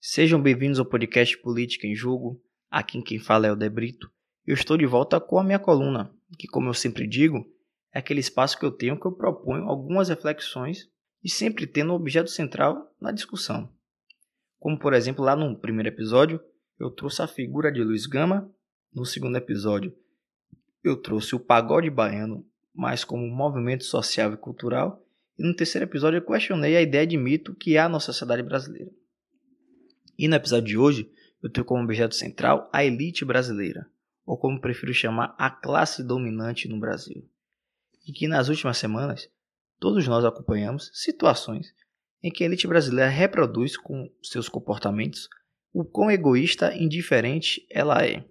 Sejam bem-vindos ao podcast Política em Jogo. Aqui quem fala é o Debrito. Eu estou de volta com a minha coluna, que, como eu sempre digo, é aquele espaço que eu tenho que eu proponho algumas reflexões e sempre tendo o objeto central na discussão. Como, por exemplo, lá no primeiro episódio, eu trouxe a figura de Luiz Gama, no segundo episódio, eu trouxe o pagode baiano mais como movimento social e cultural, e no terceiro episódio eu questionei a ideia de mito que há na sociedade brasileira. E no episódio de hoje, eu tenho como objeto central a elite brasileira, ou como prefiro chamar, a classe dominante no Brasil. E que nas últimas semanas, todos nós acompanhamos situações em que a elite brasileira reproduz com seus comportamentos o quão egoísta e indiferente ela é.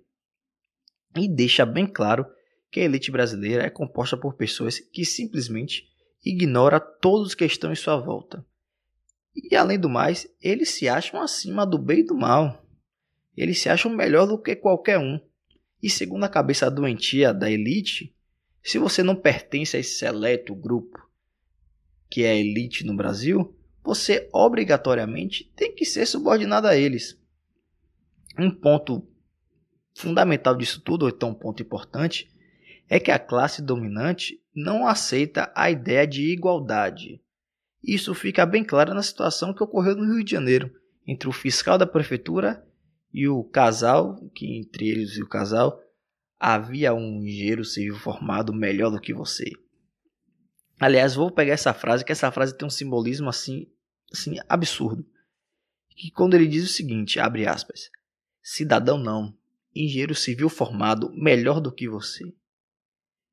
E deixa bem claro que a elite brasileira é composta por pessoas que simplesmente ignora todos que estão em sua volta e além do mais, eles se acham acima do bem e do mal. Eles se acham melhor do que qualquer um. E segundo a cabeça doentia da elite, se você não pertence a esse seleto grupo que é a elite no Brasil, você obrigatoriamente tem que ser subordinado a eles. Um ponto fundamental disso tudo, ou então um ponto importante, é que a classe dominante não aceita a ideia de igualdade. Isso fica bem claro na situação que ocorreu no Rio de Janeiro, entre o fiscal da prefeitura e o casal, que entre eles e o casal havia um engenheiro civil formado melhor do que você. Aliás, vou pegar essa frase, que essa frase tem um simbolismo assim, assim absurdo. Que quando ele diz o seguinte, abre aspas, cidadão não, engenheiro civil formado melhor do que você.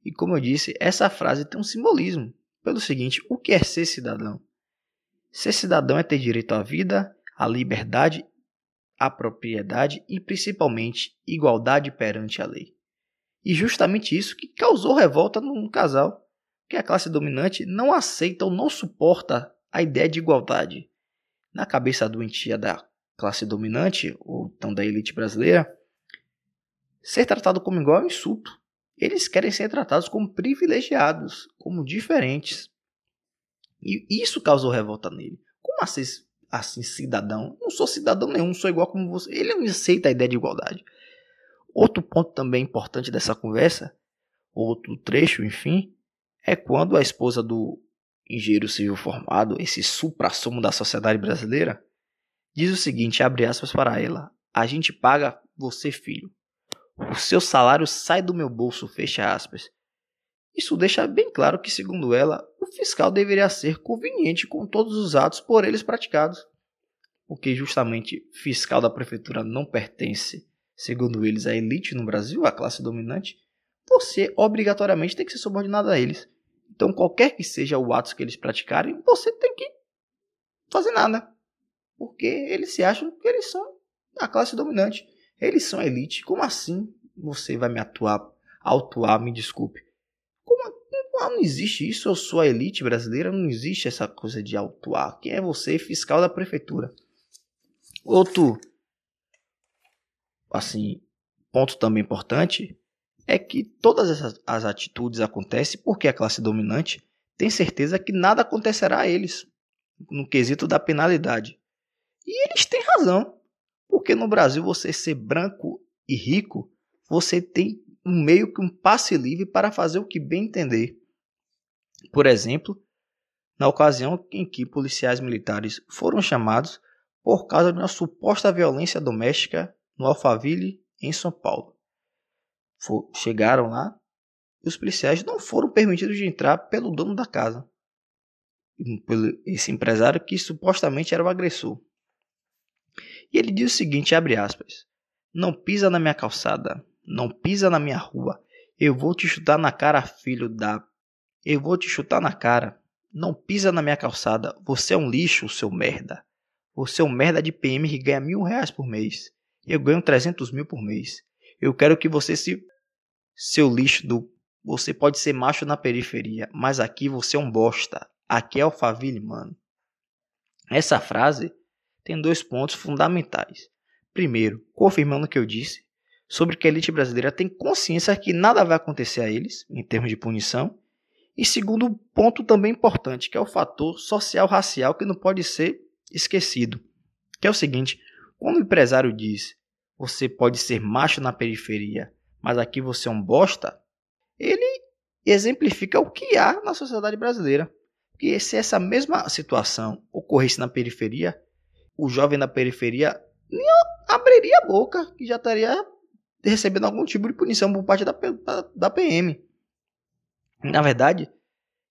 E como eu disse, essa frase tem um simbolismo pelo seguinte: o que é ser cidadão? Ser cidadão é ter direito à vida, à liberdade, à propriedade e principalmente igualdade perante a lei. E justamente isso que causou revolta num casal, que a classe dominante não aceita ou não suporta a ideia de igualdade. Na cabeça doentia da classe dominante, ou então da elite brasileira, ser tratado como igual é um insulto. Eles querem ser tratados como privilegiados, como diferentes. E isso causou revolta nele. Como assim, assim cidadão? Não sou cidadão nenhum, sou igual como você. Ele não aceita a ideia de igualdade. Outro ponto também importante dessa conversa, outro trecho, enfim, é quando a esposa do engenheiro civil formado, esse supra-sumo da sociedade brasileira, diz o seguinte, abre aspas para ela: "A gente paga você, filho. O seu salário sai do meu bolso, fecha aspas. Isso deixa bem claro que, segundo ela, o fiscal deveria ser conveniente com todos os atos por eles praticados. Porque justamente fiscal da prefeitura não pertence, segundo eles, à elite no Brasil, à classe dominante, você obrigatoriamente tem que ser subordinado a eles. Então, qualquer que seja o ato que eles praticarem, você tem que fazer nada. Porque eles se acham que eles são a classe dominante. Eles são elite. Como assim você vai me atuar, autuar, me desculpe? Como não, existe isso, eu sou a elite brasileira, não existe essa coisa de autuar. Quem é você, fiscal da prefeitura? Outro assim, ponto também importante é que todas essas as atitudes acontecem porque a classe dominante tem certeza que nada acontecerá a eles no quesito da penalidade. E eles têm razão. Porque no Brasil você ser branco e rico, você tem um meio que um passe livre para fazer o que bem entender. Por exemplo, na ocasião em que policiais militares foram chamados por causa de uma suposta violência doméstica no Alphaville, em São Paulo. Chegaram lá e os policiais não foram permitidos de entrar pelo dono da casa, pelo esse empresário que supostamente era o agressor. E ele diz o seguinte, abre aspas: Não pisa na minha calçada, não pisa na minha rua. Eu vou te chutar na cara, filho da. Eu vou te chutar na cara. Não pisa na minha calçada. Você é um lixo, seu merda. Você é um merda de PM que ganha mil reais por mês. Eu ganho 300 mil por mês. Eu quero que você se. Seu lixo do. Você pode ser macho na periferia, mas aqui você é um bosta. Aqui é Alphaville, mano. Essa frase tem dois pontos fundamentais. Primeiro, confirmando o que eu disse sobre que a elite brasileira tem consciência que nada vai acontecer a eles em termos de punição. E segundo ponto também importante, que é o fator social racial que não pode ser esquecido, que é o seguinte: Quando o empresário diz você pode ser macho na periferia, mas aqui você é um bosta, ele exemplifica o que há na sociedade brasileira. Porque se essa mesma situação ocorresse na periferia, o jovem na periferia nem abriria a boca, que já estaria recebendo algum tipo de punição por parte da, da PM. Na verdade,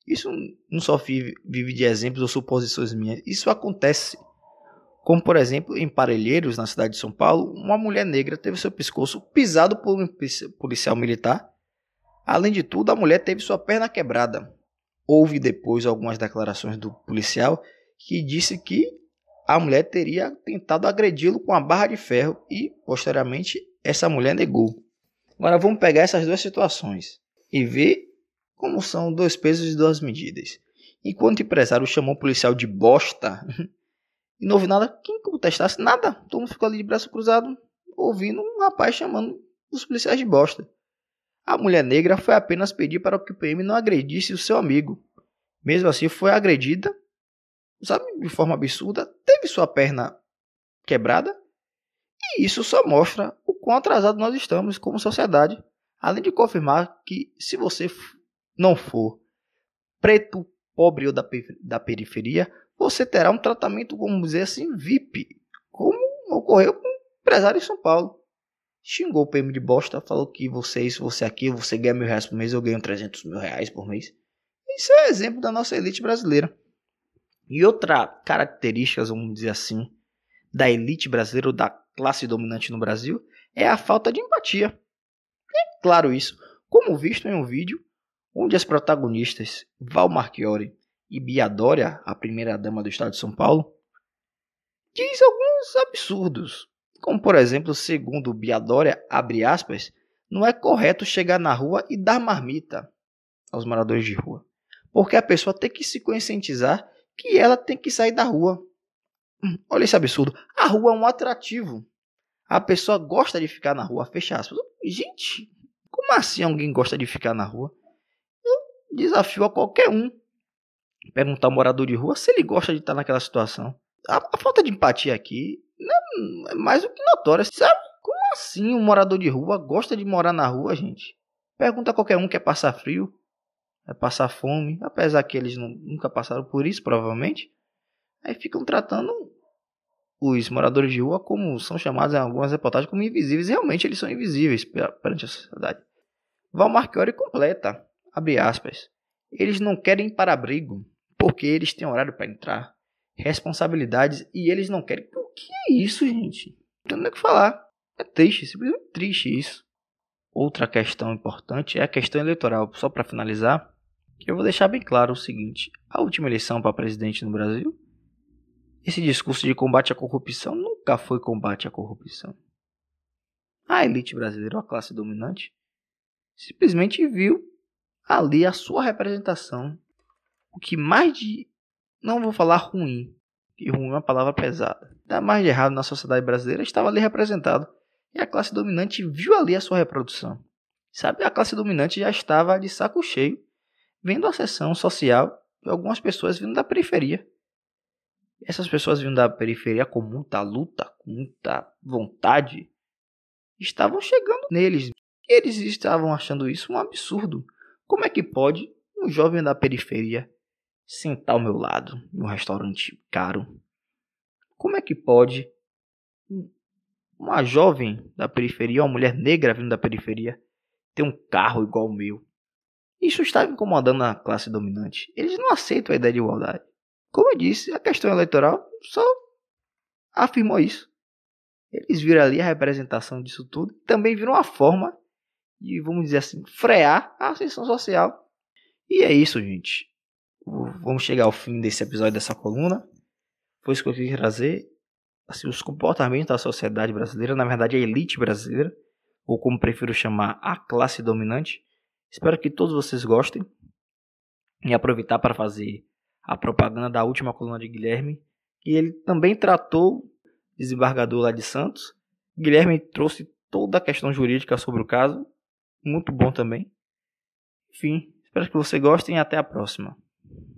isso não só vive, vive de exemplos ou suposições minhas, isso acontece. Como, por exemplo, em Parelheiros, na cidade de São Paulo, uma mulher negra teve seu pescoço pisado por um policial militar. Além de tudo, a mulher teve sua perna quebrada. Houve depois algumas declarações do policial que disse que a mulher teria tentado agredi-lo com a barra de ferro e, posteriormente, essa mulher negou. Agora vamos pegar essas duas situações e ver como são dois pesos e duas medidas. Enquanto o empresário chamou o policial de bosta e não houve nada, quem contestasse nada, todo mundo ficou ali de braço cruzado ouvindo um rapaz chamando os policiais de bosta. A mulher negra foi apenas pedir para que o PM não agredisse o seu amigo. Mesmo assim, foi agredida, sabe, de forma absurda, teve sua perna quebrada, e isso só mostra o quão atrasado nós estamos como sociedade. Além de confirmar que, se você não for preto, pobre ou da, da periferia, você terá um tratamento, vamos dizer assim, VIP, como ocorreu com o empresário em São Paulo xingou o PM de bosta, falou que você é isso, você é aquilo, você ganha mil reais por mês, eu ganho 300 mil reais por mês. Isso é exemplo da nossa elite brasileira. E outra característica, vamos dizer assim, da elite brasileira ou da classe dominante no Brasil é a falta de empatia. É claro isso, como visto em um vídeo onde as protagonistas Val Marchiori e Bia Dória, a primeira dama do estado de São Paulo, diz alguns absurdos, como, por exemplo, segundo Biadória, abre aspas, não é correto chegar na rua e dar marmita aos moradores de rua. Porque a pessoa tem que se conscientizar que ela tem que sair da rua. Hum, olha esse absurdo. A rua é um atrativo. A pessoa gosta de ficar na rua, fecha aspas. Gente, como assim alguém gosta de ficar na rua? Eu desafio a qualquer um perguntar ao morador de rua se ele gosta de estar naquela situação. A, a falta de empatia aqui não, é mais do que notória. Sabe? Como assim um morador de rua gosta de morar na rua, gente? Pergunta a qualquer um que quer passar frio, é passar fome, apesar que eles não, nunca passaram por isso, provavelmente. Aí ficam tratando os moradores de rua como são chamados em algumas reportagens como invisíveis. Realmente eles são invisíveis perante a sociedade. Val Marchiori completa, abre aspas. Eles não querem para-abrigo, porque eles têm horário para entrar, responsabilidades e eles não querem que é isso, gente? Não tem o que falar. É triste, simplesmente triste isso. Outra questão importante é a questão eleitoral. Só para finalizar, eu vou deixar bem claro o seguinte: a última eleição para presidente no Brasil, esse discurso de combate à corrupção nunca foi combate à corrupção. A elite brasileira, a classe dominante, simplesmente viu ali a sua representação. O que mais de. Não vou falar ruim, que ruim é uma palavra pesada. Dá mais de errado na sociedade brasileira estava ali representado. E a classe dominante viu ali a sua reprodução. Sabe, a classe dominante já estava de saco cheio, vendo a sessão social de algumas pessoas vindo da periferia. Essas pessoas vindo da periferia com muita luta, com muita vontade, estavam chegando neles. E eles estavam achando isso um absurdo. Como é que pode um jovem da periferia sentar ao meu lado em um restaurante caro. Como é que pode uma jovem da periferia, uma mulher negra vindo da periferia, ter um carro igual o meu? Isso estava incomodando a classe dominante. Eles não aceitam a ideia de igualdade. Como eu disse, a questão eleitoral só afirmou isso. Eles viram ali a representação disso tudo. Também viram uma forma de, vamos dizer assim, frear a ascensão social. E é isso, gente vamos chegar ao fim desse episódio dessa coluna. Foi isso que eu quis trazer. Assim, os comportamentos da sociedade brasileira, na verdade a elite brasileira, ou como prefiro chamar, a classe dominante. Espero que todos vocês gostem e aproveitar para fazer a propaganda da última coluna de Guilherme, que ele também tratou desembargador lá de Santos. Guilherme trouxe toda a questão jurídica sobre o caso, muito bom também. Enfim, espero que vocês gostem e até a próxima.